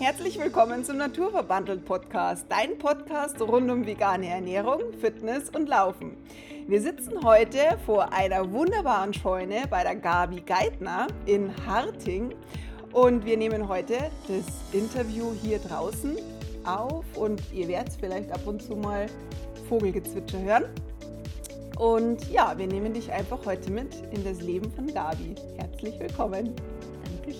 Herzlich willkommen zum Naturverbandelt Podcast, dein Podcast rund um vegane Ernährung, Fitness und Laufen. Wir sitzen heute vor einer wunderbaren Scheune bei der Gabi Geithner in Harting und wir nehmen heute das Interview hier draußen auf und ihr werdet vielleicht ab und zu mal Vogelgezwitscher hören. Und ja, wir nehmen dich einfach heute mit in das Leben von Gabi. Herzlich willkommen.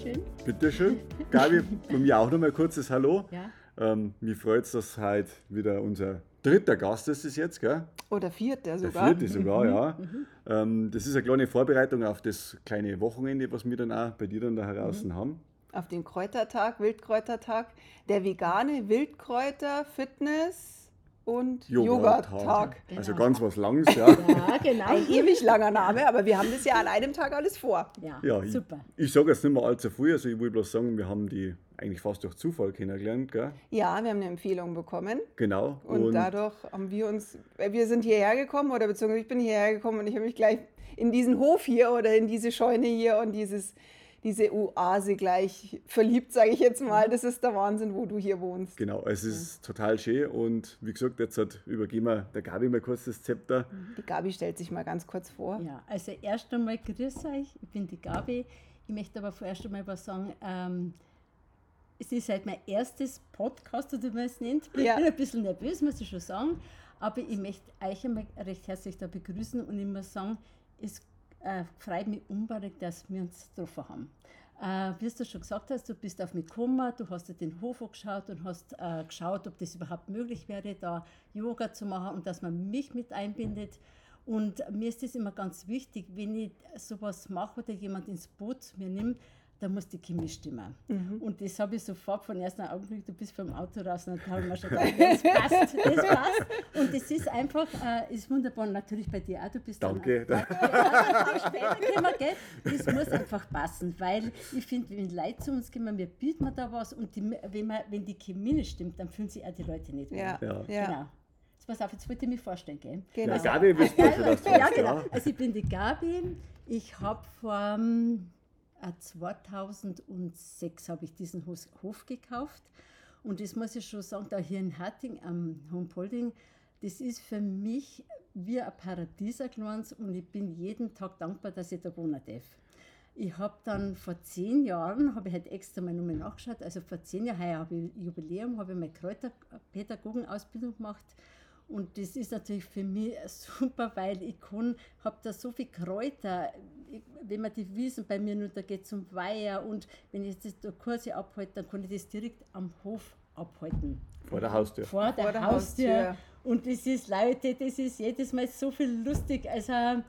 Dankeschön. Bitteschön. Gabi, von mir auch noch mal kurzes Hallo. Ja. Ähm, mir freut es, dass heute wieder unser dritter Gast ist es jetzt, gell? Oder vierter Der sogar. vierte sogar, ja. Ähm, das ist eine kleine Vorbereitung auf das kleine Wochenende, was wir dann auch bei dir dann da draußen haben. Auf den Kräutertag, Wildkräutertag, der vegane Wildkräuter, Fitness und Yoga-Tag. Also Genau. ganz was Langes, ja. Ja, genau. Ein ewig langer Name, aber wir haben das ja an einem Tag alles vor. Ja, ja ich, super. ich sage jetzt nicht mehr allzu viel, also ich will bloß sagen, wir haben die eigentlich fast durch Zufall kennengelernt, gell? Ja, wir haben eine Empfehlung bekommen Genau. und, dadurch haben wir uns, äh, wir sind hierher gekommen oder beziehungsweise ich bin hierher gekommen und ich habe mich gleich in diesen Hof hier oder in diese Scheune hier und dieses, diese Oase gleich verliebt, sage ich jetzt mal. Das ist der Wahnsinn, wo du hier wohnst. Genau, es ist total schön und wie gesagt, jetzt hat, übergeben wir der Gabi mal kurz das Zepter. Die Gabi stellt sich mal ganz kurz vor. Ja, also erst einmal grüß euch, ich bin die Gabi. Ich möchte aber vorerst einmal was sagen. Ähm, es ist halt mein erstes Podcast, oder wie man es nennt. Ich Ja. bin ein bisschen nervös, muss ich schon sagen. Aber ich möchte euch einmal recht herzlich da begrüßen und ich muss sagen, es äh, freut mich unbedingt, dass wir uns getroffen haben. Äh, wie du schon gesagt hast, du bist auf mich gekommen, du hast dir den Hof angeschaut und hast äh, geschaut, ob das überhaupt möglich wäre, da Yoga zu machen und dass man mich mit einbindet. Und mir ist das immer ganz wichtig, wenn ich sowas mache oder jemand ins Boot mir nimmt, da muss die Chemie stimmen. Und das habe ich sofort von ersten Augenblick, du bist vom Auto raus und da habe ich mir schon gedacht, das passt, das passt. Und das ist einfach, äh, ist wunderbar. Natürlich bei dir auch, du bist dann- Danke. Ja, ja, später gell? Das muss einfach passen, weil ich finde, wenn Leute zu uns kommen, wir bieten da was und die, wenn, man, wenn die Chemie nicht stimmt, dann fühlen sich auch die Leute nicht wohl. Ja, ja. Genau. Jetzt pass auf, jetzt wollte ich mich vorstellen, gell? Genau. Ja, Gabi, ihr schon, dass du Ja, genau. Also ich bin die Gabi. Ich habe vor ähm, äh, 2006 habe ich diesen Hof gekauft. Und das muss ich schon sagen, da hier in Hatting am Hompolding, das ist für mich wie ein Paradies ein kleines und ich bin jeden Tag dankbar, dass ich da wohnen darf. Ich habe dann vor zehn Jahren, habe ich halt extra mal nochmal nachgeschaut, also vor zehn Jahren, habe ich Jubiläum, habe ich meine Kräuterpädagogenausbildung gemacht. Und das ist natürlich für mich super, weil ich habe da so viele Kräuter, wenn man die Wiesen bei mir nur da geht zum Weiher und wenn ich das da Kurse abhalte, dann kann ich das direkt am Hof abhalten. Vor der Haustür. Vor der, Vor der Haustür. Haustür. Und das ist, Leute, das ist jedes Mal so viel lustig. Also,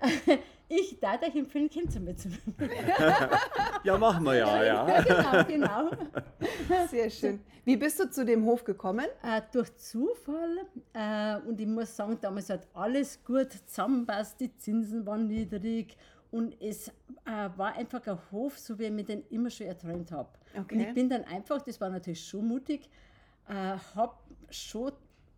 ich darf euch empfehlen, Kind zu mitzunehmen. Ja, machen wir ja, ja. genau, genau. Sehr schön. Wie bist du zu dem Hof gekommen? Äh, durch Zufall äh, und ich muss sagen, damals hat alles gut zusammenpasst, die Zinsen waren niedrig und es äh, war einfach ein Hof, so wie ich mir den immer schon erträumt habe. Okay. Und ich bin dann einfach, das war natürlich schon mutig, äh, habe schon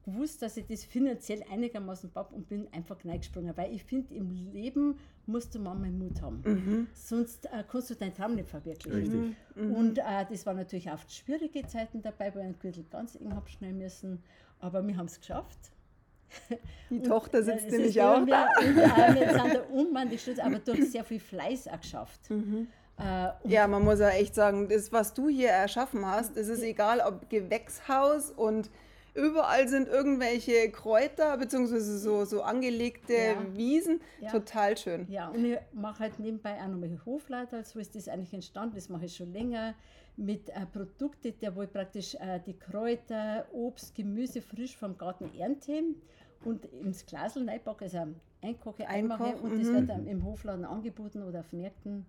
gewusst, dass ich das finanziell einigermaßen papp und bin einfach reingesprungen, weil ich finde, im Leben musst du manchmal Mut haben. Sonst äh, kannst du deinen Traum nicht verwirklichen. Richtig. Und äh, das waren natürlich oft schwierige Zeiten dabei, weil ich den Gürtel ganz eng habe schnell müssen. Aber wir haben es geschafft. Die Und, Tochter äh, sitzt es nämlich auch da. mehr- Und, äh, wir sind da unmandig stolz, aber durch sehr viel Fleiß auch geschafft. Mhm. Äh, und Ja, man muss ja echt sagen, das, was du hier erschaffen hast, es ist egal, ob Gewächshaus und überall sind irgendwelche Kräuter beziehungsweise so, so angelegte Ja. Wiesen. Ja. Total schön. Ja, und ich mache halt nebenbei auch nochmal Hofleiter, so ist das eigentlich entstanden, das mache ich schon länger, mit äh, Produkten, der wo ich praktisch äh, die Kräuter, Obst, Gemüse frisch vom Garten ernte und ins Glasl reinpacke, also einkoche, einmache Einkochen, und das mhm. wird dann im Hofladen angeboten oder auf Märkten.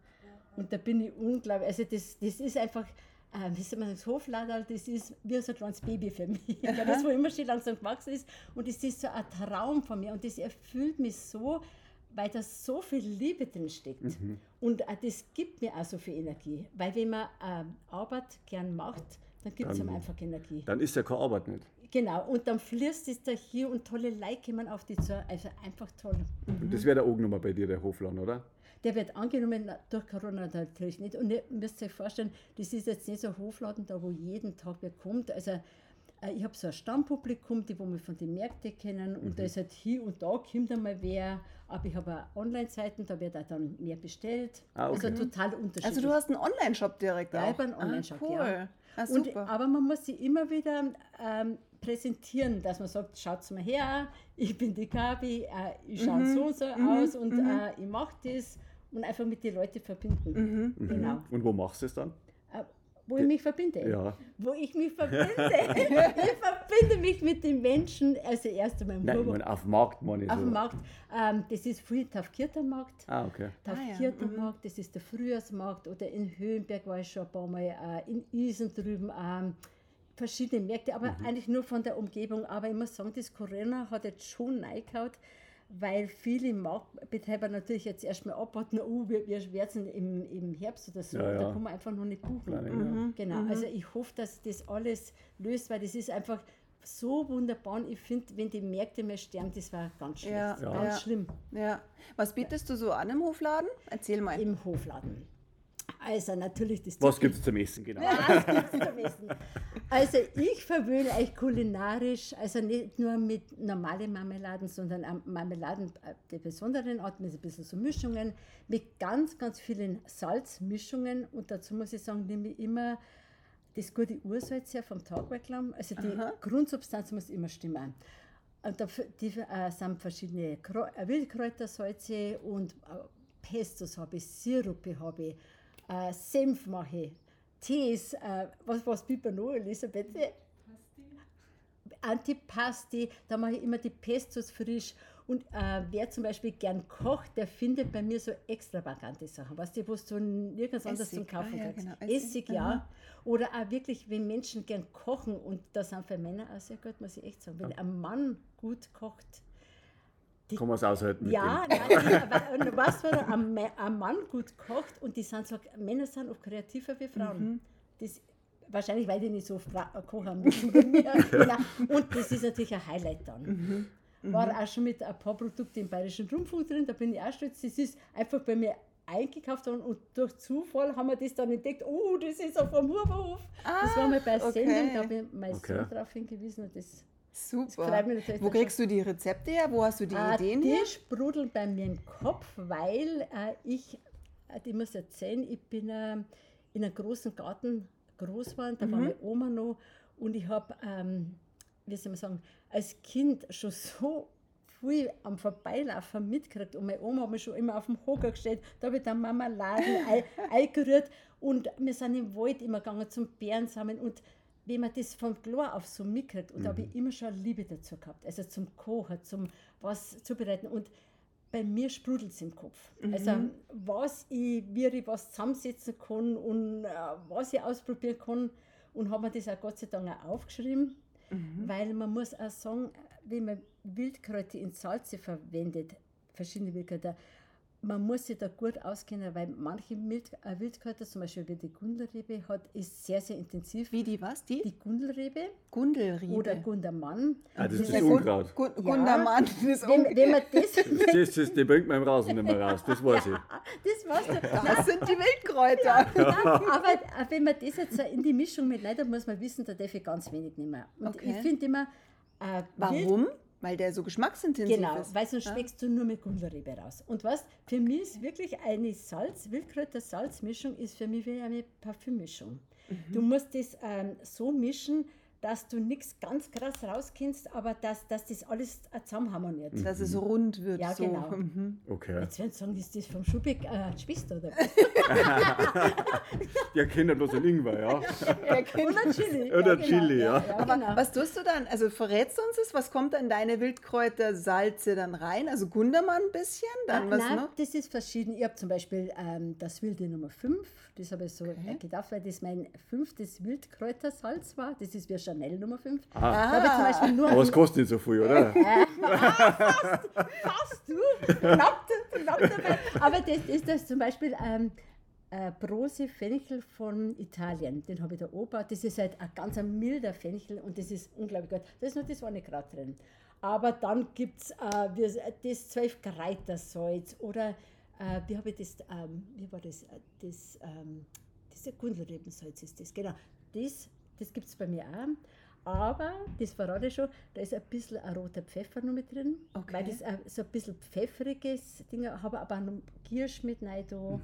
Und da bin ich unglaublich, also das, das ist einfach, äh, wie soll man sagen, das Hofladen, das ist wie so ein kleines Baby für mich. Weil das, wo immer schon langsam gewachsen ist. Und das ist so ein Traum von mir. Und das erfüllt mich so, weil da so viel Liebe drin steckt. Und äh, das gibt mir auch so viel Energie. Weil wenn man äh, Arbeit gern macht, dann gibt es einem einfach Energie. Dann ist ja keine Arbeit nicht. Genau, und dann fließt es da hier und tolle Leute kommen auf die zu. Also einfach toll. Und das wäre der nochmal bei dir, der Hofladen, oder? der wird angenommen durch Corona natürlich nicht. Und ihr müsst euch vorstellen, das ist jetzt nicht so ein Hofladen, da wo jeden Tag wer kommt. Also äh, ich habe so ein Stammpublikum, die wo wir von den Märkten kennen und da ist halt hier und da kommt einmal wer, aber ich habe auch Online-Seiten, da wird auch dann mehr bestellt. Ah, okay. Also total unterschiedlich. Also du hast einen Online-Shop direkt Ja, auch. ich habe einen Online-Shop, ah, cool. ja. Ah, Und, super. aber man muss sie immer wieder ähm, präsentieren, dass man sagt, schaut mal her, ich bin die Gabi, äh, ich schaue Mhm. so und so aus und äh, ich mache das und einfach mit den Leuten verbinden. Mhm. Genau. Und wo machst du es dann? Äh, wo ich mich verbinde. Ja. Wo ich mich verbinde. ich verbinde mich mit den Menschen, also erst einmal im Nein, ich meine, auf dem Markt, meine ich auf so. dem Markt. Ähm, das ist früher Taufkirter Markt. Ah, okay. Der Ah, ja. Markt, das ist der Frühjahrsmarkt oder in Höhenberg war ich schon ein paar Mal, äh, in Isen drüben, ähm, verschiedene Märkte, aber eigentlich nur von der Umgebung. Aber ich muss sagen, das Corona hat jetzt schon reingehauen, weil viele Marktbetreiber natürlich jetzt erstmal abwarten, oh, wir, wir werden im, im Herbst oder so, Ja, ja. da kann man einfach noch nicht buchen. Kleine, ja. Mhm. Genau, also ich hoffe, dass das alles löst, weil das ist einfach so wunderbar. Und ich finde, wenn die Märkte mehr sterben, das war ganz schlecht, Ja, Ja. ganz ja. schlimm. Ja. Was bietest du so an im Hofladen? Erzähl mal. im Hofladen. Also natürlich das Was gibt es zum Essen, genau? Was gibt's zum Essen? Also ich verwöhne euch kulinarisch, also nicht nur mit normalen Marmeladen, sondern Marmeladen äh, der besonderen Art, mit ein bisschen so Mischungen, mit ganz, ganz vielen Salzmischungen. Und dazu muss ich sagen, nehme ich immer das gute Ursalz her vom Tagwerklamm. Also die Aha. Grundsubstanz muss immer stimmen. Und da, die äh, sind verschiedene äh, Wildkräutersalze und äh, Pestos habe ich, Sirupe habe ich, äh, Senf mache ich, Tees, äh, was, was bitte noch, Elisabeth? Antipasti, da mache ich immer die Pestos frisch. Und äh, wer zum Beispiel gern kocht, der findet bei mir so extravagante Sachen. Weißt du, was du nirgends anders zum Kaufen ah ja, kannst. genau, Essig, Essig, ja. Oder auch wirklich, wenn Menschen gern kochen, und das sind für Männer auch sehr gut, muss ich echt sagen. Wenn ein Mann gut kocht, Kann man es aushalten ja, nein, die, du, wenn ein, ein Mann gut kocht und die sind so, Männer sind oft kreativer wie Frauen. Das, wahrscheinlich, weil die nicht so oft kochen müssen. Und das ist natürlich ein Highlight dann. War auch schon mit ein paar Produkten im Bayerischen Rundfunk drin, da bin ich auch stolz. Das ist einfach bei mir eingekauft worden und durch Zufall haben wir das dann entdeckt. Oh, das ist auf dem Huberhof. das war mal bei okay. Sendung, da habe ich mein Okay. Sohn darauf hingewiesen und das Super. Wo kriegst du die Rezepte her? Wo hast du die Ah, Ideen die her? sprudeln bei mir im Kopf, weil äh, ich, äh, ich muss erzählen, ich bin äh, in einem großen Garten groß geworden, da war Mhm. meine Oma noch und ich habe, ähm, wie soll man sagen, als Kind schon so viel am Vorbeilaufen mitgekriegt und meine Oma hat mich schon immer auf dem Hocker gestellt, da habe ich dann Marmeladen ei- eingerührt und wir sind im Wald immer gegangen zum Bären sammeln und wenn man das von klar auf so mitkriegt, und da habe ich immer schon Liebe dazu gehabt, also zum Kochen, zum was zubereiten. Und bei mir sprudelt es im Kopf. Also was ich, wie ich was zusammensetzen kann und äh, was ich ausprobieren kann. Und habe mir das auch Gott sei Dank auch aufgeschrieben, weil man muss auch sagen, wenn man Wildkräuter in Salze verwendet, verschiedene Wildkräuter, man muss sich da gut auskennen, weil manche Mild, äh, Wildkräuter, zum Beispiel wie die Gundelrebe, hat, ist sehr, sehr intensiv. Wie die was? Die? Die Gundelrebe Gundelriebe. oder Gundermann. Ah, das ist Ja, das Unkraut. Gun Ja. Gundermann. Das ist Wenn, wenn man das, Das, das, die bringt man im Rasen nicht mehr raus, das weiß ich. das weißt du, das sind die Wildkräuter. aber äh, wenn man das jetzt in die Mischung mit dann muss man wissen, da darf ich ganz wenig nehmen. Und Okay. ich finde immer, äh, Wild, Warum? Weil der so geschmacksintensiv Genau, ist. weil sonst schmeckst du nur mit Gundelrebe raus. Und was, für mich ist wirklich eine Salz, Wildkräuter-Salzmischung ist für mich wie eine Parfümmischung. Du Mhm. musst das ähm, so mischen, dass du nichts ganz krass rauskennst, aber dass, dass das alles äh, zusammen harmoniert. Dass es rund wird. Ja, so. genau. Mhm. Okay. Jetzt werden sie sagen, ist das vom Schubeck äh, Schwester oder Der kennt bloß den Ingwer, ja. Oder Chili. Oder genau, Chili, ja. Aber genau. was tust du dann? Also verrätst du uns das? Was kommt dann deine Wildkräuter, Salze dann rein? Also Gundermann ein bisschen? Dann Ah, was nein, noch? das ist verschieden. Ich habe zum Beispiel ähm, das Wilde Nummer 5, das habe ich so Okay. äh, gedacht, weil das mein fünftes Wildkräutersalz war. Das ist wie Chanel Nummer 5. Ah, aber es ein- kostet nicht so viel, oder? fast du, knapp, knapp dabei. Aber das ist das zum Beispiel ähm, äh, Brose Fenchel von Italien. Den habe ich da oben. Das ist halt ein ganz ein milder Fenchel und das ist unglaublich gut. Da ist nur das eine Kraut drin. Aber dann gibt es äh, das zwölf Kräutersalz oder äh, wie habe ich das, ähm, wie war das, äh, das, ähm, diese Gundelrebensalz ist das, genau, das, das gibt es bei mir auch. Aber, das verrate ich schon, da ist ein bisschen ein roter Pfeffer noch mit drin, Okay. weil das äh, so ein bisschen pfeffriges Ding, habe aber auch noch Kirsch mit rein da.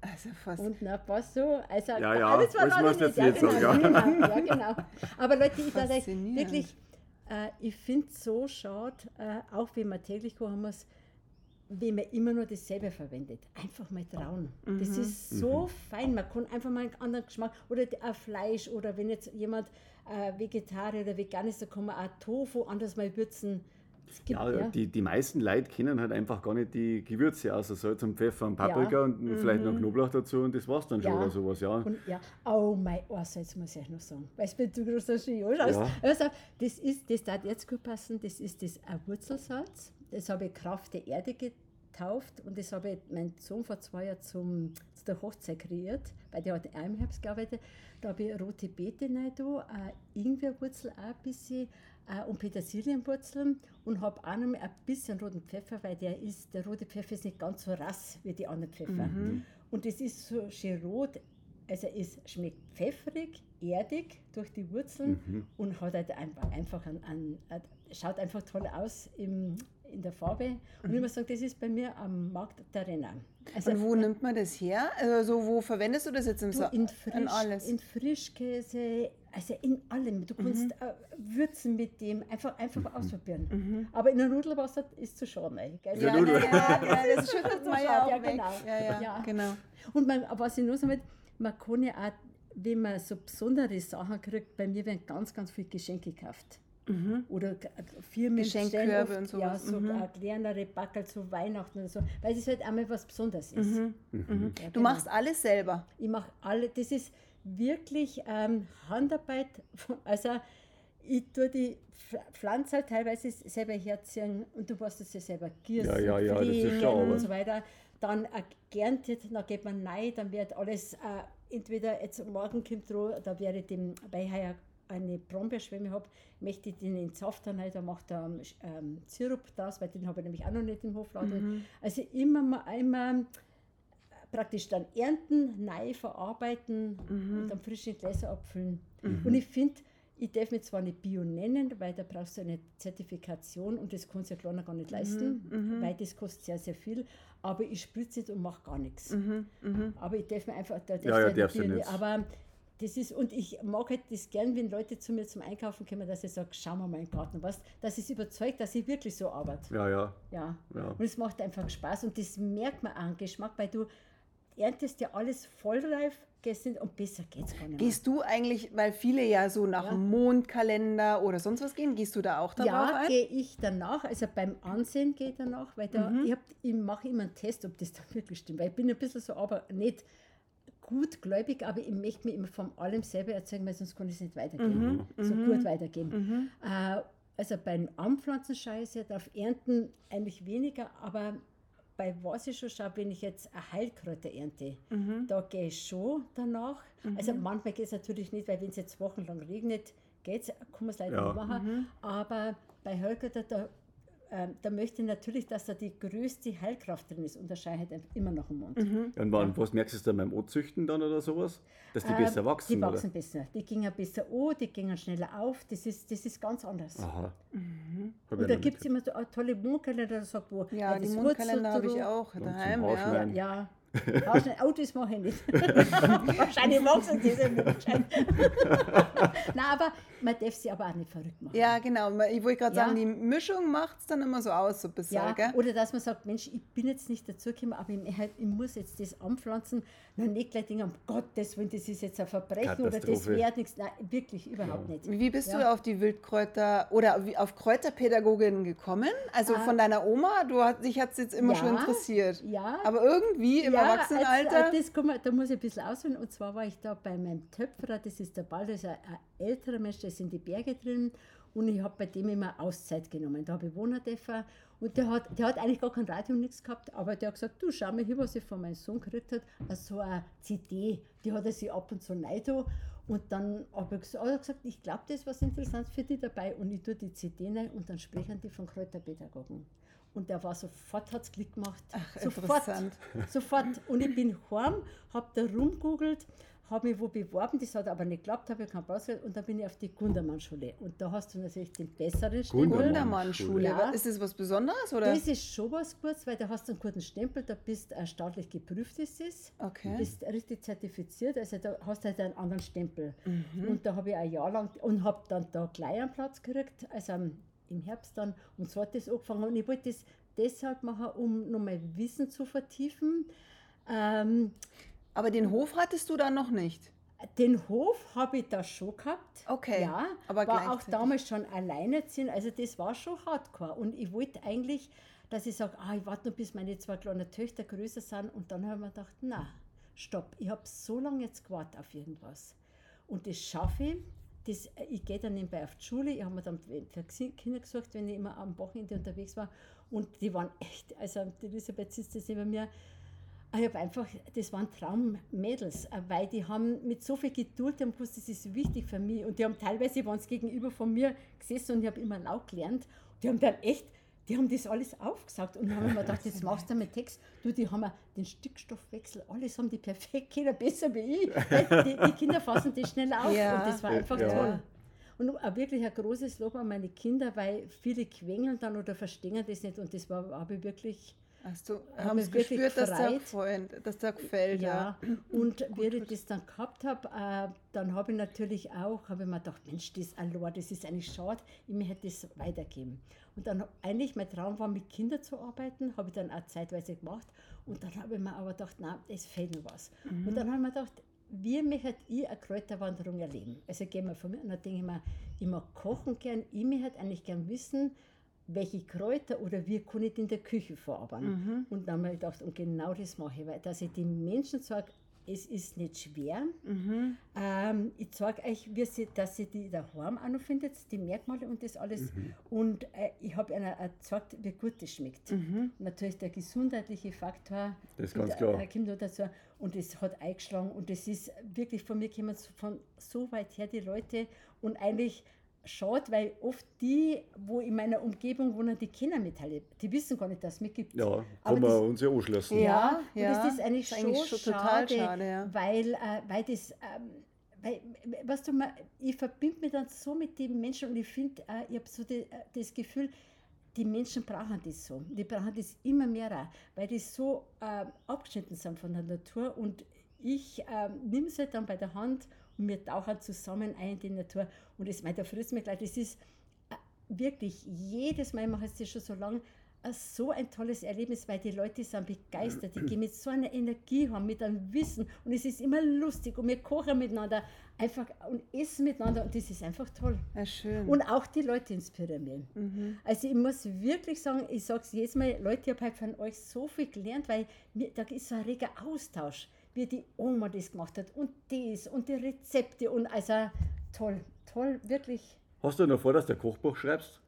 Also fast. Und noch was so. Also Ja, ja, alles das musst du ich jetzt nicht. nicht ja, sagen, genau, ja. genau, ja, genau. Aber Leute, ich sage wirklich, äh, ich finde es so schade, äh, auch wenn wir täglich kochen muss, wenn man immer nur dasselbe verwendet. Einfach mal trauen. Das Mhm. ist so fein. Man kann einfach mal einen anderen Geschmack oder auch Fleisch oder wenn jetzt jemand äh, Vegetarier oder vegan ist, dann kann man auch Tofu anders mal würzen. Gibt, Ja, Die, die meisten Leute kennen halt einfach gar nicht die Gewürze, außer Salz und Pfeffer und Paprika Ja. und vielleicht noch Knoblauch dazu und das war's dann schon Ja. oder sowas, ja. Und ja, oh mein Arsch, jetzt muss ich euch noch sagen. Weißt du, du. Ja. Also, das ist, das darf jetzt gut passen, das ist das ein Wurzelsalz. Das habe ich Kraft der Erde getauft und das habe ich mein Sohn vor zwei Jahren zum, zu der Hochzeit kreiert, weil der hat im Herbst gearbeitet. Da habe ich rote Beete rein, da, äh, Ingwerwurzel auch ein bisschen äh, und Petersilienwurzeln und habe auch noch ein bisschen roten Pfeffer, weil der ist, der rote Pfeffer ist nicht ganz so rass wie die anderen Pfeffer. Und das ist so schön rot, also es schmeckt pfeffrig, erdig durch die Wurzeln Mhm. und hat halt einfach, einfach ein, ein, ein, schaut einfach toll aus im, in der Farbe. Und ich muss sagen, das ist bei mir am Markt der Renner. Also Und wo nimmt man das her? Also wo verwendest du das jetzt im du, Sa in, Frisch, in alles? in Frischkäse, also in allem. Du kannst äh, würzen mit dem, einfach, einfach ausprobieren. Aber in ein Nudelwasser ist zu schade. ne? Ja, ja, ja, ja, das schüttelt So man ja auch ja, weg. genau. Ja, ja, Ja. genau. Und man, was ich noch sagen will, man kann ja auch, wenn man so besondere Sachen kriegt, bei mir werden ganz, ganz viele Geschenke gekauft. Oder g- Firmen Geschenkkörbe stellen oft, und Ja, sowas. so Mhm. äh, kleinere Backel zu Weihnachten oder so, weil es halt einmal was Besonderes ist. Ja, Du genau. machst alles selber. Ich mache alle, das ist wirklich ähm, Handarbeit. Also ich tue die Pf- Pflanze halt teilweise selber herziehen und du musst es ja selber gießen, Ja, ja, ja, das ist pflegen schon und so weiter. Dann äh, geerntet, dann geht man rein, dann wird alles, äh, entweder jetzt morgen kommt da werde ich dem, heuer eine Brombeerschwemme habe, möchte ich den in den Saft dann rein, da macht er ähm, ähm, Sirup draus, weil den habe ich nämlich auch noch nicht im Hofladen. Also immer mal einmal praktisch dann ernten, neu verarbeiten und dann frische Gläser abfüllen. Und ich finde, ich darf mich zwar nicht Bio nennen, weil da brauchst du eine Zertifikation und das kann sich ja kleiner gar nicht leisten, weil das kostet sehr, sehr viel. Aber ich spritze nicht und mache gar nichts. Aber ich darf mir einfach, da darf Ja, ja, du Bio nicht. Aber das ist, und ich mag halt das gern, wenn Leute zu mir zum Einkaufen kommen, dass ich sage, schau mal meinen Garten, was, dass ich überzeugt, dass ich wirklich so arbeite. Ja, ja. Ja. Ja. Und es macht einfach Spaß und das merkt man auch am Geschmack, weil du erntest ja alles vollreif gestern und besser geht's gar nicht mehr. Gehst du eigentlich, weil viele ja so nach Ja. dem Mondkalender oder sonst was gehen, gehst du da auch darauf ja, ein? gehe ich danach, also beim Ansehen gehe ich danach, weil da, Mhm. ich, hab, ich mache immer einen Test, ob das dann wirklich stimmt, weil ich bin ein bisschen so, aber nicht gutgläubig, aber ich möchte mir immer von allem selber erzählen, weil sonst kann ich es nicht weitergeben, Mhm. so gut weitergeben. Äh, also beim Anpflanzen schaue ich sehr darauf, ernten eigentlich weniger, aber bei was ich schon schaue, wenn ich jetzt ein Heilkräuter ernte, Mhm. da gehe ich schon danach. Also manchmal geht es natürlich nicht, weil wenn es jetzt wochenlang regnet, geht es, kann man es leider Ja. nicht machen. Aber bei Heilkräuter, da, ähm, da möchte ich natürlich, dass da die größte Heilkraft drin ist und da halt einfach immer noch im Mund. Mhm. Und wann, was merkst du dann beim Anzüchten dann oder sowas? Dass die Ähm, besser wachsen, Die wachsen oder? besser. Die gingen besser an, die gingen schneller auf. Das ist, das ist ganz anders. Aha. Mhm. Und da gibt es immer so tolle Mondkalender, da sagt, wo Ja, äh, die das Mondkalender habe ich auch daheim. Ja. Ja. Das mache ich nicht. Wahrscheinlich wachsen diese Mondschein. Nein, aber man darf sie aber auch nicht verrückt machen. ja, genau. Ich wollte gerade Ja. sagen, die Mischung macht es dann immer so aus, so ein bisschen. Ja, gell? oder dass man sagt, Mensch, ich bin jetzt nicht dazugekommen, aber ich, ich muss jetzt das anpflanzen. Na, nicht gleich denken, um Gottes Willen, das ist jetzt ein Verbrechen oder das wäre nichts. Nein, wirklich, überhaupt nicht. Wie bist du Ja. auf die Wildkräuter oder auf Kräuterpädagogin gekommen? Also Ah. von deiner Oma? Du dich hat es jetzt immer Ja, schon interessiert. Ja, Aber irgendwie im ja, Erwachsenenalter. Also, das kann man, da muss ich ein bisschen ausholen. Und zwar war ich da bei meinem Töpferer, das ist der Ball, das ist ein, ein älterer Mensch, der ist in die Berge drin. Und ich habe bei dem immer Auszeit genommen. Da habe ich wohnen dürfen. Und der hat, der hat eigentlich gar kein Radio und nichts gehabt, aber der hat gesagt, du schau mal hier, was ich von meinem Sohn gekriegt habe. Also so eine CD, die hat er sich ab und zu rein. Und dann habe ich gesagt, ich glaube, das ist was Interessantes für dich dabei. Und ich tue die CD rein und dann sprechen die von Kräuterpädagogen. Und der war sofort, hat es Klick gemacht. Ach, sofort, interessant. sofort. Und ich bin heim, habe da rumgoogelt, habe mich wo beworben, das hat aber nicht geklappt, habe ich keinen gehabt und dann bin ich auf die Gundermann-Schule. Und da hast du natürlich den besseren Stempel. Gundermann. Gundermann-Schule. Ja. Ist das was Besonderes? Oder? Das ist schon was Gutes, weil da hast du einen guten Stempel, da bist äh, staatlich geprüft ist es. Okay. Bist richtig zertifiziert, also da hast du halt einen anderen Stempel. Mhm. Und da habe ich ein Jahr lang und habe dann da gleich einen Platz gekriegt, also im Herbst dann. Und so hat das angefangen. Und ich wollte das deshalb machen, um nochmal Wissen zu vertiefen. Ähm, Aber den Hof hattest du dann noch nicht. den Hof habe ich da schon gehabt. Okay, Ja, aber war auch damals schon alleinerziehend. Also das war schon hardcore. Und ich wollte eigentlich, dass ich sage, ah, ich warte noch, bis meine zwei kleinen Töchter größer sind. Und dann habe ich mir gedacht, na, stopp. Ich habe so lange jetzt gewartet auf irgendwas. Und das schaffe ich. Das, äh, ich gehe dann nebenbei auf die Schule. Ich habe mir dann für Kinder gesucht, wenn ich immer am Wochenende unterwegs war. Und die waren echt, also die Elisabeth sitzt jetzt neben mir, ich habe einfach, das waren Traummädels, äh, weil die haben mit so viel Geduld, die haben gewusst, das ist wichtig für mich. Und die haben teilweise, waren es gegenüber von mir gesessen und ich habe immer laut gelernt. Die haben dann echt, die haben das alles aufgesagt und dann haben wir gedacht, jetzt machst du mit Text. Du, die haben den Stickstoffwechsel, alles haben die perfekt, jeder besser wie ich. Die, die Kinder fassen das schnell auf Ja. und das war einfach Ja. toll. Und auch wirklich ein großes Lob an meine Kinder, weil viele quengeln dann oder verstehen das nicht und das war, habe ich wirklich Hast du Hab haben es wirklich gespürt, dass der. Freund, dass der gefällt? Ja. ja, und wie ich das dann gehabt habe, äh, dann habe ich natürlich auch, habe ich mir gedacht, Mensch, das allein, das ist eigentlich schade, ich möchte das weitergeben. Und dann eigentlich mein Traum war, mit Kindern zu arbeiten, habe ich dann auch zeitweise gemacht. Und dann habe ich mir aber gedacht, nein, es fehlt noch was. Und dann habe ich mir gedacht, wie möchte ich eine Kräuterwanderung erleben? Also gehen wir von mir und dann denke ich mir, ich mag kochen gern, ich möchte eigentlich gern wissen, welche Kräuter oder wie kann ich in der Küche verarbeiten. Und dann habe ich gedacht, und genau das mache ich, weil dass ich den Menschen sage, es ist nicht schwer. Ähm, ich zeige euch, wie sie, dass ihr die daheim auch noch findet, die Merkmale und das alles. Und äh, ich habe ihnen gezeigt, wie gut das schmeckt. Und natürlich der gesundheitliche Faktor Das ist ganz kommt, klar. äh, kommt noch dazu. Und es hat eingeschlagen. Und das ist wirklich von mir kommen von so weit her die Leute. Und eigentlich schade, weil oft die, wo in meiner Umgebung wohnen, die kennen mich alle. Die wissen gar nicht, dass es mich gibt. Ja, Aber kann man das- uns ja anschließen. Ja. und das ist eigentlich, ist eigentlich schon, schon total schade, schade, ja. weil, äh, weil das, ähm, weil, weißt du, man, ich verbinde mich dann so mit den Menschen und ich finde, äh, ich habe so die, äh, das Gefühl, die Menschen brauchen das so. Die brauchen das immer mehr, auch, weil die so äh, abgeschnitten sind von der Natur und ich ähm, nehme sie dann bei der Hand und wir tauchen zusammen ein in die Natur. Und das, mein, da frisst mir gleich, das ist äh, wirklich jedes Mal, ich mache es das schon so lange, äh, so ein tolles Erlebnis, weil die Leute sind begeistert, die gehen mit so einer Energie haben, mit einem Wissen. Und es ist immer lustig. Und wir kochen miteinander einfach und essen miteinander. Und das ist einfach toll. Ja, schön. Und auch die Leute inspirieren mich. Also ich muss wirklich sagen, ich sage es jedes Mal, Leute, ich habe halt von euch so viel gelernt, weil mir, da ist so ein reger Austausch, wie die Oma das gemacht hat und das und die Rezepte und also toll, toll, wirklich. Hast du noch vor, dass du ein Kochbuch schreibst?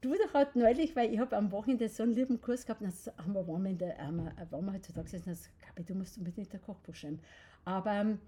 Du doch halt neulich, weil ich habe am Wochenende so einen lieben Kurs gehabt, dann haben wir, waren wir, in der, haben wir, waren wir heutzutage gesessen, und gesagt, Gabi, du musst unbedingt ein Kochbuch schreiben. Aber ähm,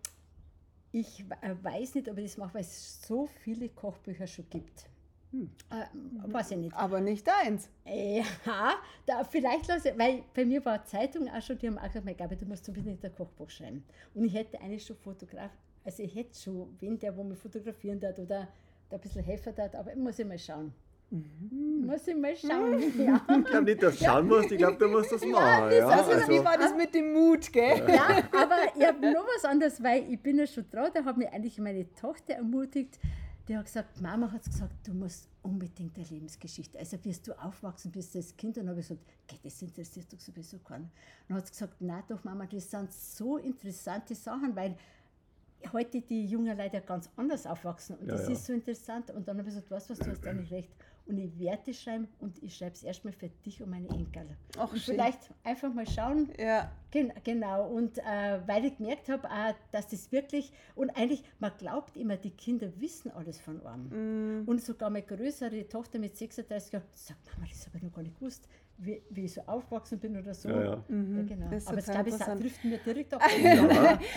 ich äh, weiß nicht, ob ich das mache, weil es so viele Kochbücher schon gibt. Äh, weiß ich nicht. Aber nicht deins. Ja, da, vielleicht lasse ich, weil bei mir war Zeitung auch schon, die haben auch gesagt, mein Gabi, du musst unbedingt ein Kochbuch schreiben. Und ich hätte eigentlich schon Fotograf, also ich hätte schon, wenn der, wo mich fotografieren hat oder da ein bisschen helfen hat, aber muss ich mal schauen. Muss ich mal schauen. Ja. Ich glaube nicht, dass du schauen musst, ich glaube, du musst das machen. Ja, Also, wie war das mit dem Mut, gell? ja, aber ich habe noch was anderes, weil ich bin ja schon dran, da hat mich eigentlich meine Tochter ermutigt, die hat gesagt, Mama hat gesagt, du musst unbedingt eine Lebensgeschichte, also wirst du aufwachsen, bist als Kind. Und dann habe ich gesagt, "Geh, das interessiert doch sowieso keinen. Dann hat sie gesagt, na doch Mama, das sind so interessante Sachen, weil heute die jungen Leute ganz anders aufwachsen und Ja, das ja. ist so interessant. Und dann habe ich gesagt, weißt du was, du hast eigentlich recht. Und ich werde es schreiben und ich schreibe es erstmal für dich und meine Enkel. Ach, und schön. vielleicht einfach mal schauen, Ja. Gen genau, und äh, weil ich gemerkt habe, äh, dass das wirklich, und eigentlich, man glaubt immer, die Kinder wissen alles von einem. Mm. Und sogar meine größere Tochter mit 36 Jahren sagt, Mama, das habe ich noch gar nicht gewusst, wie, wie ich so aufgewachsen bin oder so. Ja, ja. Ja, genau. Das Aber jetzt glaube ich, das trifft mir direkt auf.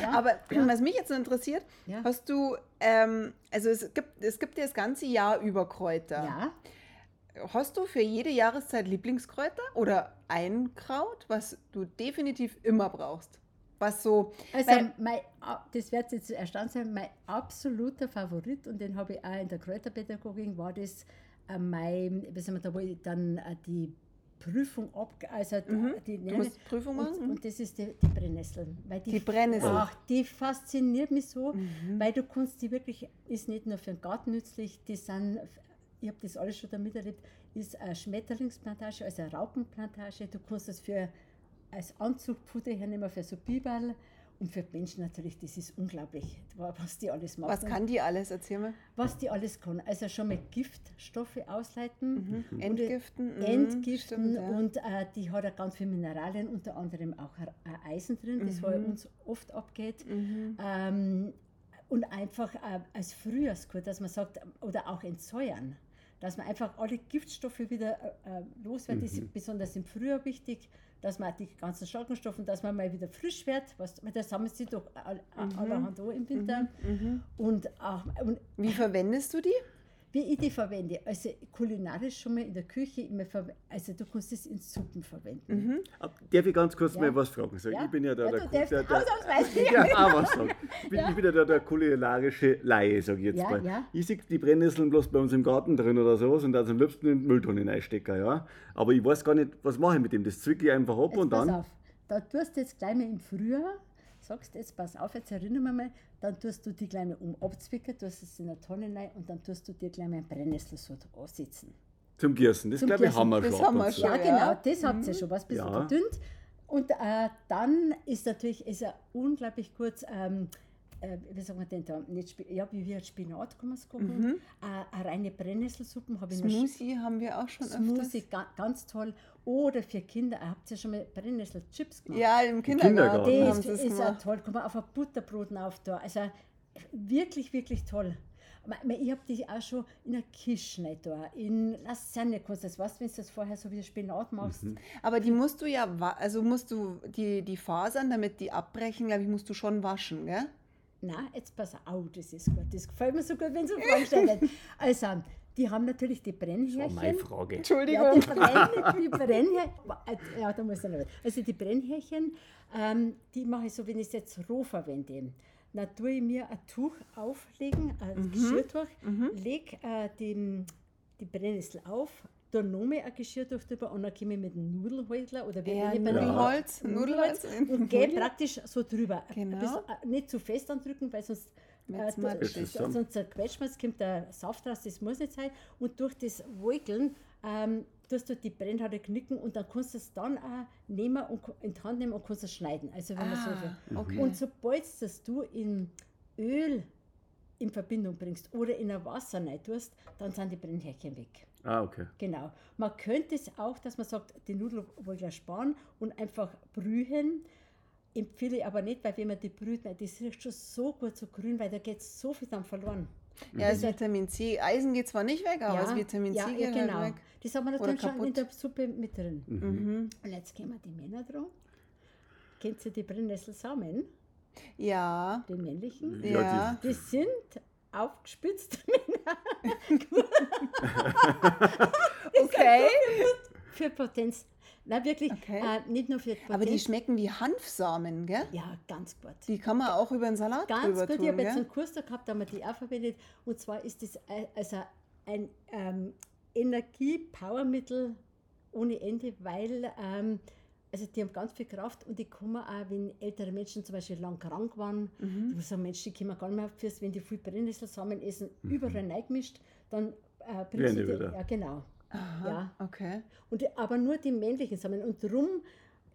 Ja. Aber was mich jetzt so interessiert, Ja. hast du, ähm, also es gibt, es gibt ja das ganze Jahr über Kräuter. ja, hast du für jede Jahreszeit Lieblingskräuter oder ein Kraut, was du definitiv immer brauchst? Was so. Also, weil- mein, das wird jetzt erstaunt sein, mein absoluter Favorit, und den habe ich auch in der Kräuterpädagogik, war das äh, mein, wie sagen wir da, wo ich dann äh, die Prüfung ab, also Mhm. die, Du musst Prüfung machen? und, und das ist die, die Brennnesseln. Weil die, Die Brennnesseln. Ach, die fasziniert mich so, Mhm. weil du kannst die wirklich, ist nicht nur für den Garten nützlich, die sind, ich habe das alles schon da miterlebt, ist eine Schmetterlingsplantage, also eine Raupenplantage. Du kannst das für als Anzugfutter hernehmen, für so Biberl und für Menschen natürlich, das ist unglaublich, was die alles machen. Was kann die alles? Erzähl mal. Was die alles kann. Also schon mal Giftstoffe ausleiten. Mhm. Entgiften. mhm, Entgiften stimmt, ja. und äh, die hat auch ganz viele Mineralien, unter anderem auch äh, Eisen drin, das bei Mhm. uns oft abgeht. Ähm, und einfach äh, als Frühjahrskur, dass man sagt, oder auch entsäuern, dass man einfach alle Giftstoffe wieder äh, äh, loswerden. Das ist besonders im Frühjahr wichtig, dass man die ganzen starken Stoffe, dass man mal wieder frisch wird, was, das sammeln sie doch all, Mhm. allerhand an im Winter. Und, auch, und Wie verwendest du die? Wie ich die verwende, also kulinarisch schon mal in der Küche, immer also du kannst es in Suppen verwenden. Ab- Darf ich ganz kurz Ja. mal was fragen? Sag, Ja. Ich bin ja da Ja, der, du der, der, ausnahmsweise. ja, auch was sagen. Ich bin, ich bin ja da der kulinarische Laie, sag ich jetzt Ja, mal. ja. Ich sehe die Brennnesseln bloß bei uns im Garten drin oder sowas und dann am liebsten in die Mülltonne reinstecken, ja. Aber ich weiß gar nicht, was mache ich mit dem. Das zwicke ich einfach ab Jetzt und pass dann. auf, da tust du jetzt gleich mal im Frühjahr, sagst jetzt, pass auf, jetzt erinnern wir mal, dann tust du die gleich mal um abzwicken, tust es in eine Tonne rein und dann tust du dir gleich mal ein Brennesselsud ansetzen. Zum Gießen. Das Zum glaube ich Gießen. haben wir Das schon. haben ab wir schon. Ja, ja. genau, das habt ihr schon, was bisschen Ja. verdünnt. Und äh, dann ist natürlich ist er unglaublich gut, ähm, äh, wie sagen wir denn da, nicht, ja, wie wir Spinat kann man es kochen. Äh, eine reine Brennnesselsuppen habe ich noch Smoothie haben wir auch schon Smoothie, öfters. ga, ganz toll. Oder für Kinder, habt ihr schon mal Brennnesselchips gemacht? Ja, im Kindergarten, Kindergarten. haben Das ist ja toll. Kann man auf ein Butterbrot auf da. Also wirklich, wirklich toll. Ich habe die auch schon in der Quiche da, in Lasagne kannst du das, weißt du, wenn du das vorher so wie Spinat machst. Aber die musst du ja, also musst du die, die Fasern, damit die abbrechen, glaube ich, musst du schon waschen, gell? Na, jetzt pass auf, das ist gut. Das gefällt mir so gut, wenn sie Fragen stellen. Also, die haben natürlich die Das war meine Brennhärchen. Frage. Entschuldigung. Ja, die, Brenn, die Brennhärchen, ja, da muss ich noch was. Also die Brennhärchen, ähm, die mache ich so, wenn ich es jetzt roh verwende. Dann tue ich mir ein Tuch auflegen, ein Geschirrtuch, lege äh, die, die Brennnessel auf, da noch mal ein Geschirrtuch drüber und dann komme ich mit einem Nudelholzler oder wie Ja, bei Nudelholz, Nudelholz. und gehe praktisch so drüber. Genau. Bisschen, äh, nicht zu fest andrücken, weil sonst, äh, Wird's du- matschig. Ist es so? sonst zerquetscht man es, kommt der Saft raus, das muss nicht sein. Und durch das Wolkeln ähm, tust du die Brennhaare knicken und dann kannst du es dann auch nehmen und in die Hand nehmen und kannst es schneiden. Also wenn man so Ah, will. okay. Und sobald das du in Öl in Verbindung bringst oder in ein Wasser rein tust, dann sind die Brennhärchen weg. Ah, okay. Genau. Man könnte es auch, dass man sagt, die Nudelwolke sparen und einfach brühen. Empfehle ich aber nicht, weil wenn man die brüht, nein, das riecht schon so gut, so grün, weil da geht so viel dann verloren. Ja, das Vitamin C. Eisen geht zwar nicht weg, aber das Vitamin ja, C ja, geht genau. halt weg. Das haben wir natürlich schon in der Suppe mit drin. Mhm. Und jetzt gehen wir die Männer dran. Kennt ihr die Brennnesselsamen, Ja, den männlichen? Ja, ja. Die sind aufgespitzt Okay. für Potenz. Na wirklich, Okay. äh, nicht nur für Potenz. Aber die schmecken wie Hanfsamen, gell? ja, ganz gut. Die kann man auch über den Salat Ganz drüber gut, tun, ich habe jetzt einen Kurs da gehabt, da haben wir die auch verwendet. Und zwar ist das ein- also ein ähm, Energie-Powermittel ohne Ende, weil ähm, also die haben ganz viel Kraft und die kommen auch, wenn ältere Menschen zum Beispiel lang krank waren, Mhm. so Menschen, die kommen gar nicht mehr auf fürs, wenn die viel Brennnesselsamen essen, überall reingemischt, dann äh, Werden du die die, wieder. ja genau. Aha, Ja. okay. Und, die- aber nur die männlichen Samen. Und darum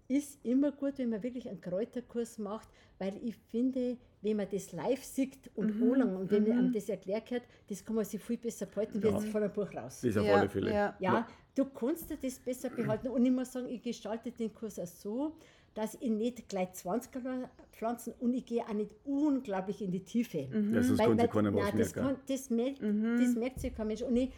ist immer gut, wenn man wirklich einen Kräuterkurs macht, weil ich finde, wenn man das live sieht und Mhm, anlangt und wenn man einem das erklärt hat, das kann man sich viel besser behalten, wie Ja. jetzt von einem Buch raus. Das auf ja, alle Fälle. Ja. Ja, du kannst dir das besser behalten. Und ich muss sagen, ich gestalte den Kurs auch so, dass ich nicht gleich 20 Jahre pflanzen und ich gehe auch nicht unglaublich in die Tiefe. Ja, sonst keiner was nein, das, kann, das, merkt, Mhm. das merkt sich kein Mensch. Und ich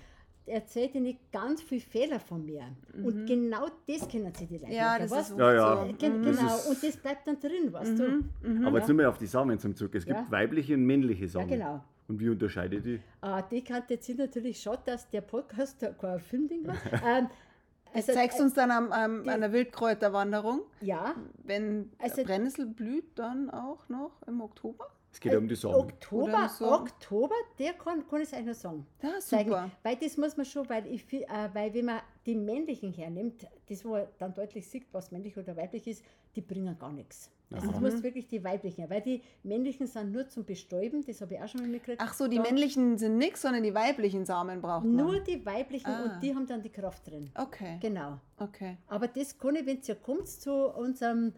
erzähle dir nicht ganz viele Fehler von mir. Und genau das kennen sie die Leute. Mhm. Ja, das weißt ist? Ja, ja. so. Gen- Das Genau, ist- und das bleibt dann drin, weißt du? Aber jetzt nur mal auf die Samen zum Zug. Es gibt Ja. weibliche und männliche Ja, Samen. genau. Und wie unterscheidet die? Ah, die kann jetzt sind natürlich schon, dass der Podcast da kein Filmding hat. ähm, Das also, zeigst du uns dann am, am, die- an der Wildkräuterwanderung. Ja, Wenn Also- Brennnessel blüht, dann auch noch im Oktober? Es geht ja um die Sonne. Oder Oktober, so. Oktober, der kann, kann ich euch noch sagen. Ja, zeigen. super. Weil das muss man schon, weil, ich, äh, weil wenn man die männlichen hernimmt, das wo man dann deutlich sieht, was männlich oder weiblich ist, die bringen gar nichts. Also Aha. du musst wirklich die weiblichen, weil die männlichen sind nur zum Bestäuben, das habe ich auch schon mal mitgekriegt. Ach so, die Da- männlichen sind nix, sondern die weiblichen Samen braucht man. Nur die weiblichen Ah. und die haben dann die Kraft drin. Okay, Genau. okay. Aber das kann ich, wenn ihr kommt zu unserem